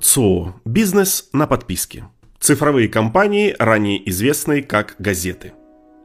Цо. Бизнес на подписке. Цифровые компании, ранее известные как газеты.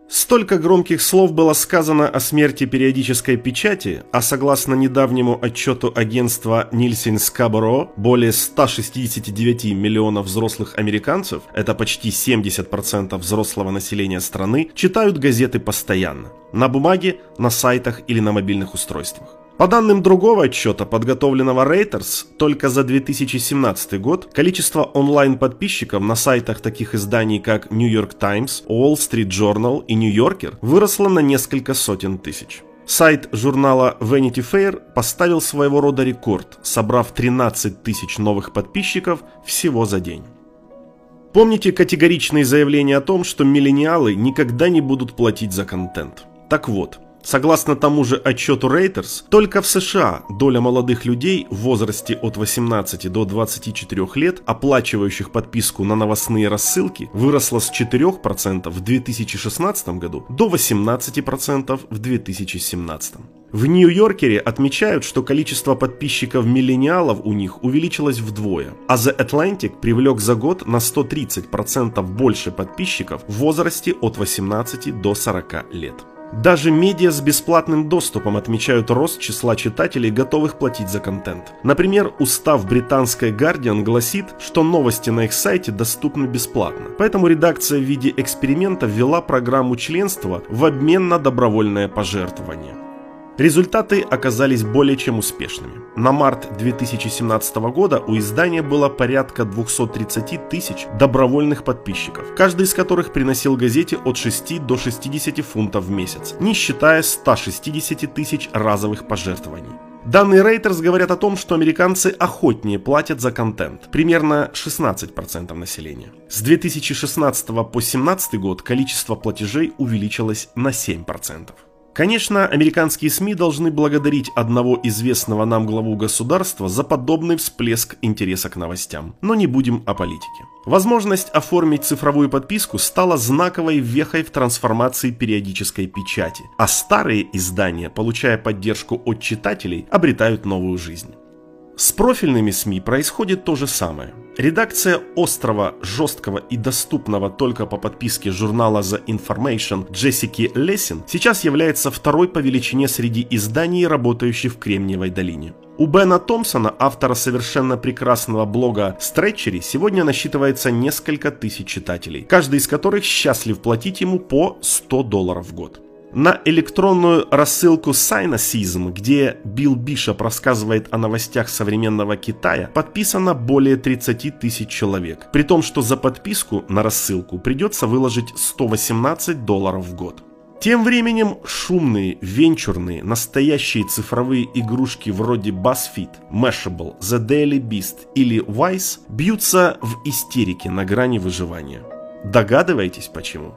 Столько громких слов было сказано о смерти периодической печати, а согласно недавнему отчету агентства Нильсен Скаборо, более 169 миллионов взрослых американцев, это почти 70% взрослого населения страны, читают газеты постоянно. На бумаге, на сайтах или на мобильных устройствах. По данным другого отчета, подготовленного Reuters, только за 2017 год количество онлайн-подписчиков на сайтах таких изданий, как New York Times, Wall Street Journal и New Yorker выросло на несколько сотен тысяч. Сайт журнала Vanity Fair поставил своего рода рекорд, собрав 13 тысяч новых подписчиков всего за день. Помните категоричные заявления о том, что миллениалы никогда не будут платить за контент? Так вот, Согласно тому же отчету Reuters, только в США доля молодых людей в возрасте от 18 до 24 лет, оплачивающих подписку на новостные рассылки, выросла с 4% в 2016 году до 18% в 2017. В Нью-Йоркере отмечают, что количество подписчиков-миллениалов у них увеличилось вдвое, а The Atlantic привлек за год на 130% больше подписчиков в возрасте от 18 до 40 лет. Даже медиа с бесплатным доступом отмечают рост числа читателей, готовых платить за контент. Например, устав британской Guardian гласит, что новости на их сайте доступны бесплатно. Поэтому редакция в виде эксперимента ввела программу членства в обмен на добровольное пожертвование. Результаты оказались более чем успешными. На март 2017 года у издания было порядка 230 тысяч добровольных подписчиков, каждый из которых приносил газете от 6 до 60 фунтов в месяц, не считая 160 тысяч разовых пожертвований. Данные Reuters говорят о том, что американцы охотнее платят за контент, примерно 16% населения. С 2016 по 2017 год количество платежей увеличилось на 7%. Конечно, американские СМИ должны благодарить одного известного нам главу государства за подобный всплеск интереса к новостям. Но не будем о политике. Возможность оформить цифровую подписку стала знаковой вехой в трансформации периодической печати, а старые издания, получая поддержку от читателей, обретают новую жизнь. С профильными СМИ происходит то же самое. Редакция острого, жесткого и доступного только по подписке журнала The Information Джессики Лессин сейчас является второй по величине среди изданий, работающих в Кремниевой долине. У Бена Томпсона, автора совершенно прекрасного блога Stretchery, сегодня насчитывается несколько тысяч читателей, каждый из которых счастлив платить ему по 100 долларов в год. На электронную рассылку Сайнасизм, где Билл Бишоп рассказывает о новостях современного Китая, подписано более 30 тысяч человек, при том, что за подписку на рассылку придется выложить 118 долларов в год. Тем временем шумные, венчурные, настоящие цифровые игрушки вроде BuzzFeed, Mashable, The Daily Beast или Vice бьются в истерике на грани выживания. Догадываетесь почему?